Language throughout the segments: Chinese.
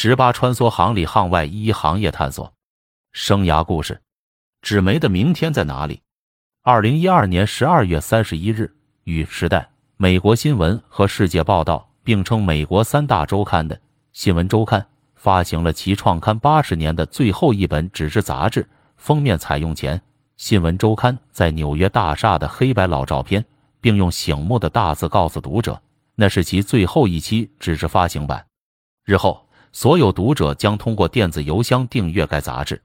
十八穿梭行里行外，一行业探索。生涯故事：纸媒的明天在哪里？二零一二年十二月三十一日，与《时代》、美国新闻和《世界报道》并称美国三大周刊的《新闻周刊》发行了其创刊八十年的最后一本纸质杂志。封面采用前《新闻周刊》在纽约大厦的黑白老照片，并用醒目的大字告诉读者，那是其最后一期纸质发行版。日后，所有读者将通过电子邮箱订阅该杂志。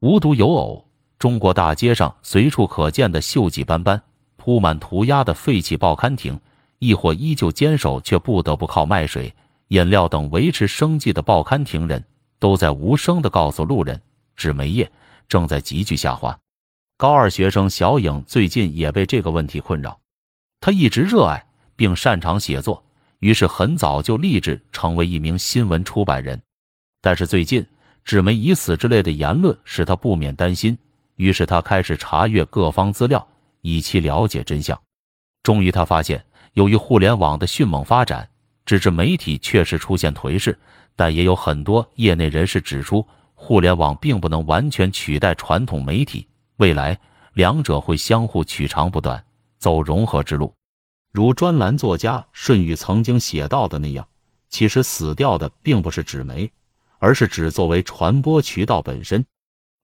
无独有偶，中国大街上随处可见的锈迹斑斑、铺满涂鸦的废弃报刊亭，亦或依旧坚守却不得不靠卖水、饮料等维持生计的报刊亭人，都在无声地告诉路人：纸媒业正在急剧下滑。高二学生小颖最近也被这个问题困扰。他一直热爱并擅长写作。于是很早就立志成为一名新闻出版人，但是最近纸媒已死之类的言论使他不免担心。于是他开始查阅各方资料，以期了解真相。终于他发现，由于互联网的迅猛发展，纸质媒体确实出现颓势。但也有很多业内人士指出，互联网并不能完全取代传统媒体，未来两者会相互取长补短，走融合之路。如专栏作家顺宇曾经写到的那样，其实死掉的并不是纸媒，而是纸作为传播渠道本身。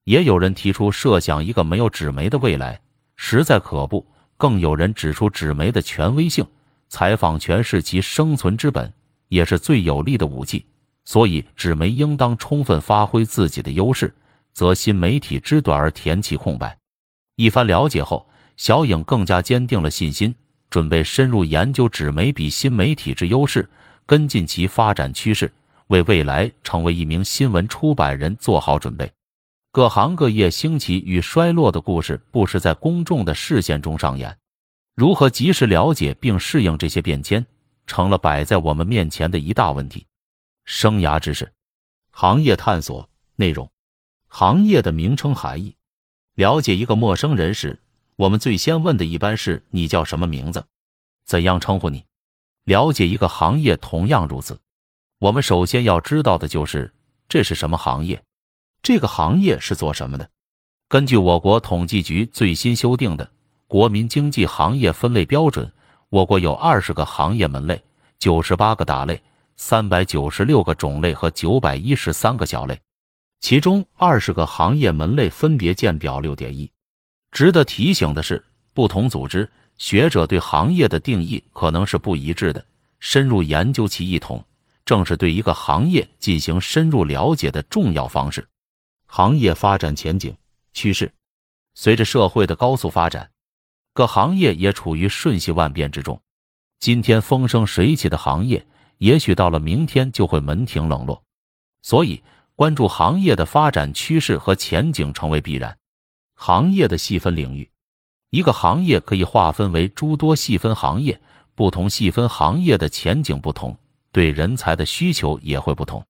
也有人提出设想一个没有纸媒的未来，实在可怖。更有人指出纸媒的权威性，采访权是其生存之本，也是最有力的武器。所以纸媒应当充分发挥自己的优势，则新媒体之短而填其空白。一番了解后，小影更加坚定了信心。准备深入研究纸媒比新媒体之优势，跟进其发展趋势，为未来成为一名新闻出版人做好准备。各行各业兴起与衰落的故事，不时在公众的视线中上演。如何及时了解并适应这些变迁，成了摆在我们面前的一大问题。生涯知识、行业探索内容、行业的名称含义。了解一个陌生人时。我们最先问的一般是你叫什么名字，怎样称呼你？了解一个行业同样如此。我们首先要知道的就是这是什么行业，这个行业是做什么的。根据我国统计局最新修订的《国民经济行业分类标准》，我国有二十个行业门类，九十八个大类，三百九十六个种类和九百一十三个小类，其中二十个行业门类分别见表六点一。值得提醒的是，不同组织学者对行业的定义可能是不一致的。深入研究其异同，正是对一个行业进行深入了解的重要方式。行业发展前景趋势，随着社会的高速发展，各行业也处于瞬息万变之中。今天风生水起的行业，也许到了明天就会门庭冷落。所以，关注行业的发展趋势和前景成为必然。行业的细分领域，一个行业可以划分为诸多细分行业，不同细分行业的前景不同，对人才的需求也会不同。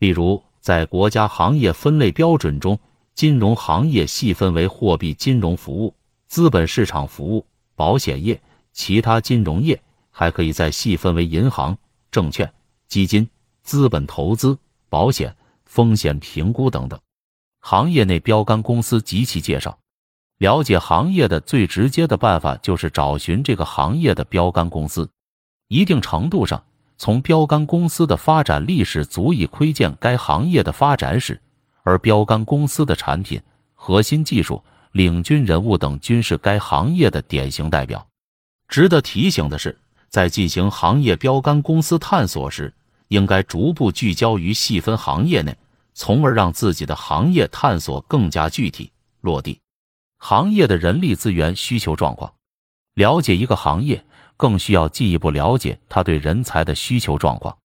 例如，在国家行业分类标准中，金融行业细分为货币金融服务、资本市场服务、保险业、其他金融业，还可以再细分为银行、证券、基金、资本投资、保险、风险评估等等。行业内标杆公司及其介绍，了解行业的最直接的办法就是找寻这个行业的标杆公司。一定程度上，从标杆公司的发展历史足以窥见该行业的发展史，而标杆公司的产品、核心技术、领军人物等均是该行业的典型代表。值得提醒的是，在进行行业标杆公司探索时，应该逐步聚焦于细分行业内。从而让自己的行业探索更加具体落地。行业的人力资源需求状况，了解一个行业，更需要进一步了解他对人才的需求状况，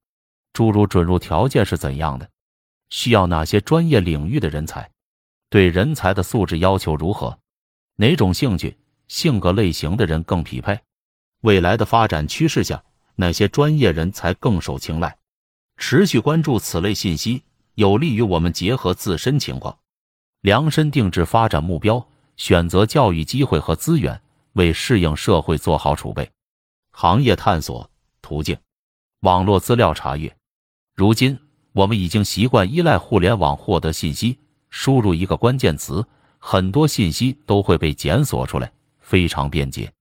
诸如准入条件是怎样的，需要哪些专业领域的人才，对人才的素质要求如何，哪种兴趣、性格类型的人更匹配，未来的发展趋势下，哪些专业人才更受青睐。持续关注此类信息。有利于我们结合自身情况，量身定制发展目标，选择教育机会和资源，为适应社会做好储备。行业探索途径：网络资料查阅。如今，我们已经习惯依赖互联网获得信息，输入一个关键词，很多信息都会被检索出来，非常便捷。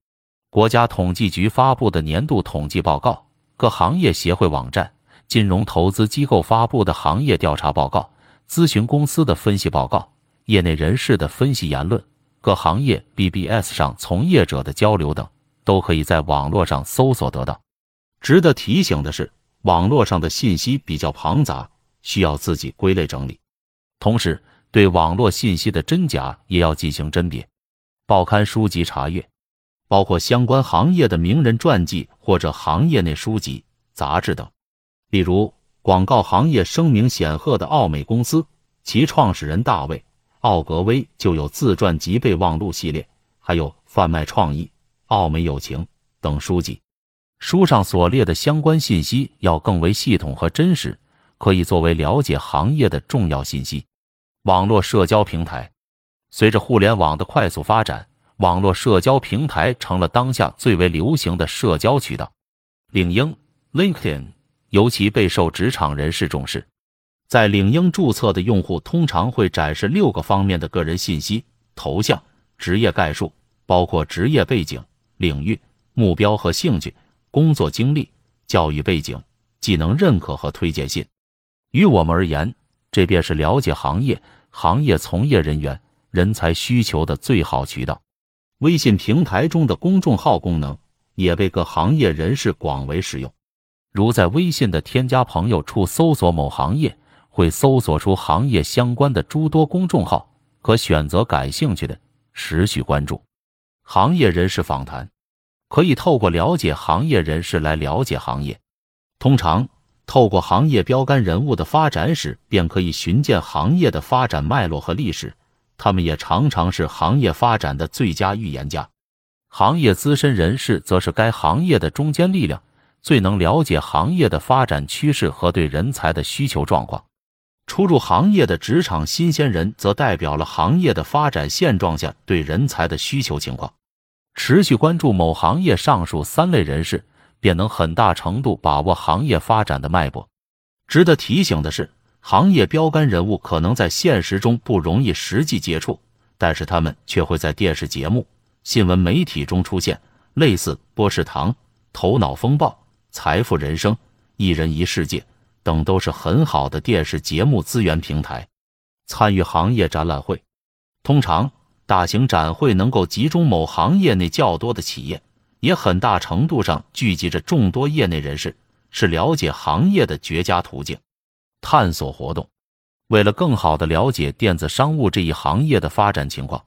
国家统计局发布的年度统计报告、各行业协会网站、金融投资机构发布的行业调查报告、咨询公司的分析报告、业内人士的分析言论、各行业 BBS 上从业者的交流等，都可以在网络上搜索得到。值得提醒的是。网络上的信息比较庞杂，需要自己归类整理。同时，对网络信息的真假也要进行甄别。报刊书籍查阅，包括相关行业的名人传记或者行业内书籍、杂志等。比如，广告行业声名显赫的奥美公司，其创始人大卫·奥格威就有自传及备忘录系列，还有贩卖创意、奥美友情等书籍。书上所列的相关信息要更为系统和真实，可以作为了解行业的重要信息。网络社交平台，随着互联网的快速发展，网络社交平台成了当下最为流行的社交渠道。领英 （LinkedIn） 尤其备受职场人士重视。在领英注册的用户通常会展示六个方面的个人信息：头像、职业概述，包括职业背景、领域、目标和兴趣。工作经历、教育背景、技能认可和推荐信，于我们而言，这便是了解行业、行业从业人员、人才需求的最好渠道。微信平台中的公众号功能也被各行业人士广为使用，如在微信的添加朋友处搜索某行业，会搜索出行业相关的诸多公众号，可选择感兴趣的持续关注。行业人士访谈。可以透过了解行业人士来了解行业，通常透过行业标杆人物的发展史，便可以寻见行业的发展脉络和历史。他们也常常是行业发展的最佳预言家。行业资深人士则是该行业的中坚力量，最能了解行业的发展趋势和对人才的需求状况。初入行业的职场新鲜人，则代表了行业的发展现状下对人才的需求情况。持续关注某行业上述三类人士，便能很大程度把握行业发展的脉搏。值得提醒的是，行业标杆人物可能在现实中不容易实际接触，但是他们却会在电视节目、新闻媒体中出现，类似《波士堂》《头脑风暴》《财富人生》《一人一世界》等，都是很好的电视节目资源平台。参与行业展览会，通常。大型展会能够集中某行业内较多的企业，也很大程度上聚集着众多业内人士，是了解行业的绝佳途径。探索活动，为了更好的了解电子商务这一行业的发展情况，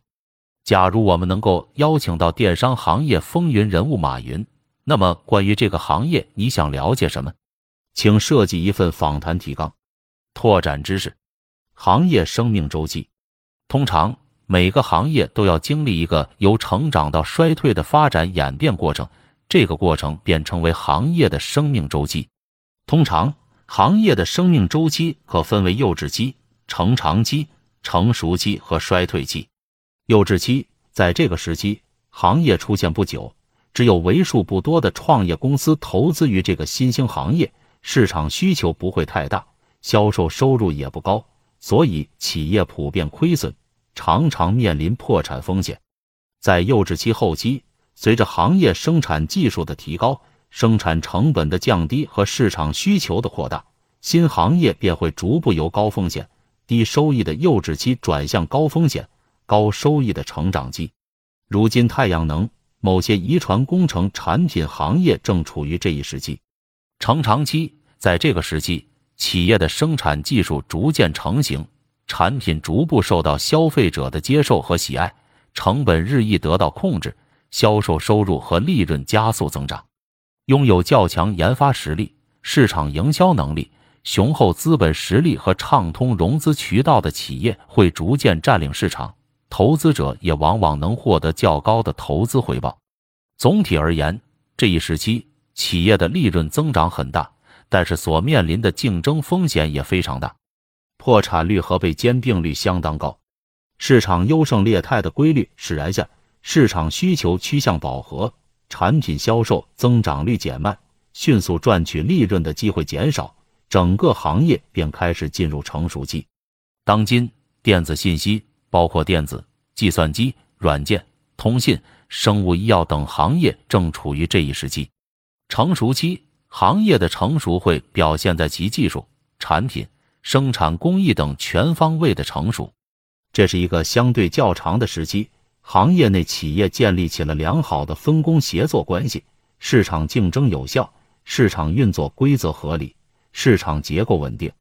假如我们能够邀请到电商行业风云人物马云，那么关于这个行业，你想了解什么？请设计一份访谈提纲，拓展知识。行业生命周期，通常。每个行业都要经历一个由成长到衰退的发展演变过程，这个过程便称为行业的生命周期。通常，行业的生命周期可分为幼稚期、成长期、成熟期和衰退期。幼稚期在这个时期，行业出现不久，只有为数不多的创业公司投资于这个新兴行业，市场需求不会太大，销售收入也不高，所以企业普遍亏损。常常面临破产风险。在幼稚期后期，随着行业生产技术的提高、生产成本的降低和市场需求的扩大，新行业便会逐步由高风险、低收益的幼稚期转向高风险、高收益的成长期。如今，太阳能、某些遗传工程产品行业正处于这一时期。成长期，在这个时期，企业的生产技术逐渐成型。产品逐步受到消费者的接受和喜爱，成本日益得到控制，销售收入和利润加速增长。拥有较强研发实力、市场营销能力、雄厚资本实力和畅通融资渠道的企业会逐渐占领市场，投资者也往往能获得较高的投资回报。总体而言，这一时期企业的利润增长很大，但是所面临的竞争风险也非常大。破产率和被兼并率相当高，市场优胜劣汰的规律使然下，市场需求趋向饱和，产品销售增长率减慢，迅速赚取利润的机会减少，整个行业便开始进入成熟期。当今，电子信息包括电子、计算机、软件、通信、生物医药等行业正处于这一时期。成熟期行业的成熟会表现在其技术、产品、生产工艺等全方位的成熟。这是一个相对较长的时期，行业内企业建立起了良好的分工协作关系，市场竞争有效，市场运作规则合理，市场结构稳定。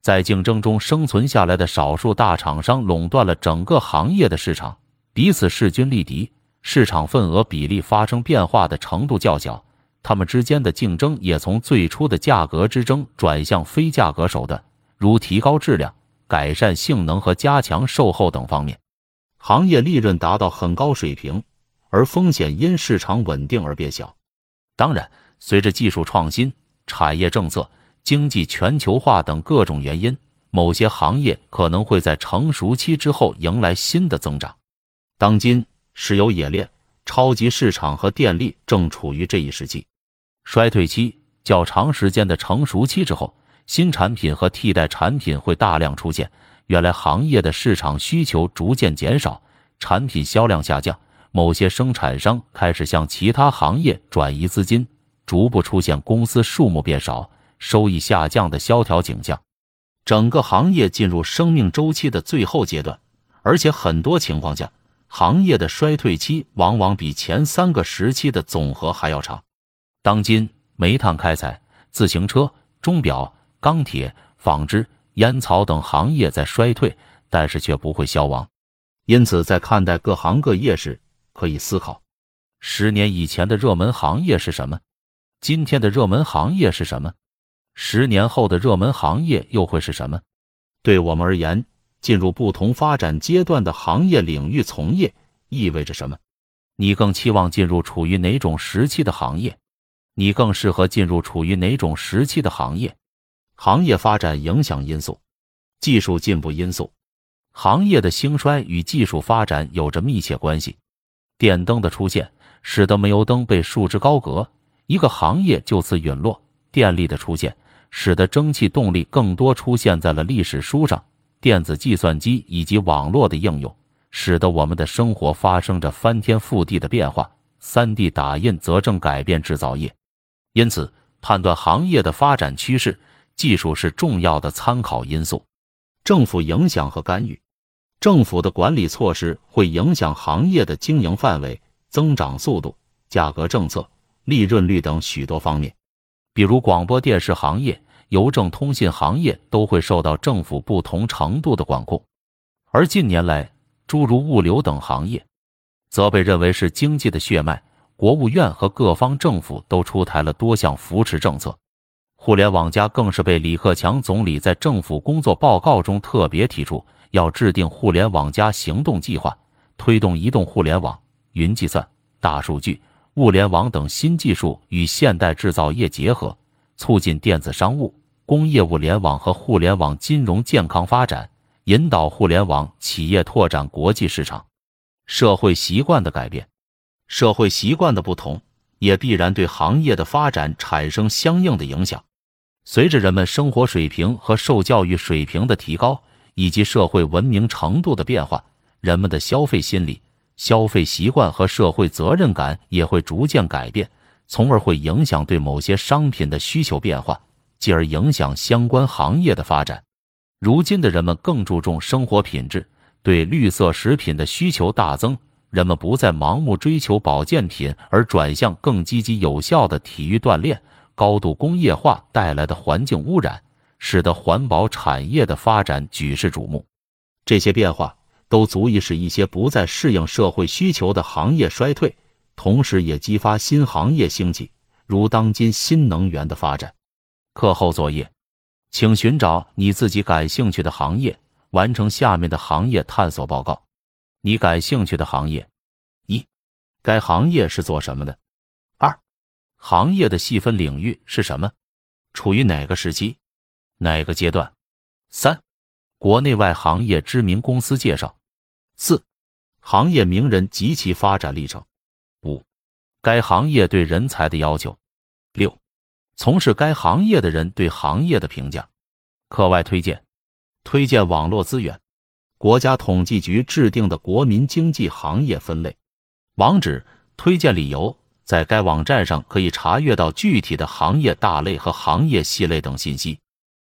在竞争中生存下来的少数大厂商垄断了整个行业的市场，彼此势均力敌，市场份额比例发生变化的程度较小。他们之间的竞争也从最初的价格之争转向非价格手段，如提高质量。改善性能和加强售后等方面，行业利润达到很高水平，而风险因市场稳定而变小。当然，随着技术创新、产业政策、经济全球化等各种原因，某些行业可能会在成熟期之后迎来新的增长。当今，石油冶炼、超级市场和电力正处于这一时期。衰退期较长时间的成熟期之后。新产品和替代产品会大量出现，原来行业的市场需求逐渐减少，产品销量下降，某些生产商开始向其他行业转移资金，逐步出现公司数目变少、收益下降的萧条景象，整个行业进入生命周期的最后阶段，而且很多情况下，行业的衰退期往往比前三个时期的总和还要长。当今，煤炭开采、自行车、钟表。钢铁、纺织、烟草等行业在衰退，但是却不会消亡。因此，在看待各行各业时，可以思考：十年以前的热门行业是什么？今天的热门行业是什么？十年后的热门行业又会是什么？对我们而言，进入不同发展阶段的行业领域从业意味着什么？你更期望进入处于哪种时期的行业？你更适合进入处于哪种时期的行业？行业发展影响因素，技术进步因素，行业的兴衰与技术发展有着密切关系。电灯的出现使得煤油灯被束之高阁，一个行业就此陨落。电力的出现使得蒸汽动力更多出现在了历史书上。电子计算机以及网络的应用使得我们的生活发生着翻天覆地的变化。三 D 打印则正改变制造业。因此，判断行业的发展趋势。技术是重要的参考因素，政府影响和干预，政府的管理措施会影响行业的经营范围、增长速度、价格政策、利润率等许多方面。比如广播电视行业、邮政通信行业都会受到政府不同程度的管控，而近年来，诸如物流等行业，则被认为是经济的血脉。国务院和各方政府都出台了多项扶持政策。互联网加更是被李克强总理在政府工作报告中特别提出，要制定互联网加行动计划，推动移动互联网、云计算、大数据、物联网等新技术与现代制造业结合，促进电子商务、工业物联网和互联网金融健康发展，引导互联网企业拓展国际市场。社会习惯的改变，社会习惯的不同，也必然对行业的发展产生相应的影响。随着人们生活水平和受教育水平的提高，以及社会文明程度的变化，人们的消费心理、消费习惯和社会责任感也会逐渐改变，从而会影响对某些商品的需求变化，继而影响相关行业的发展。如今的人们更注重生活品质，对绿色食品的需求大增，人们不再盲目追求保健品，而转向更积极有效的体育锻炼。高度工业化带来的环境污染，使得环保产业的发展举世瞩目。这些变化都足以使一些不再适应社会需求的行业衰退，同时也激发新行业兴起，如当今新能源的发展。课后作业，请寻找你自己感兴趣的行业，完成下面的行业探索报告。你感兴趣的行业：一、该行业是做什么的？二行业的细分领域是什么？处于哪个时期？哪个阶段？三、国内外行业知名公司介绍。四、行业名人及其发展历程。五、该行业对人才的要求。六、从事该行业的人对行业的评价。课外推荐：推荐网络资源，国家统计局制定的国民经济行业分类。网址：推荐理由。在该网站上可以查阅到具体的行业大类和行业系类等信息。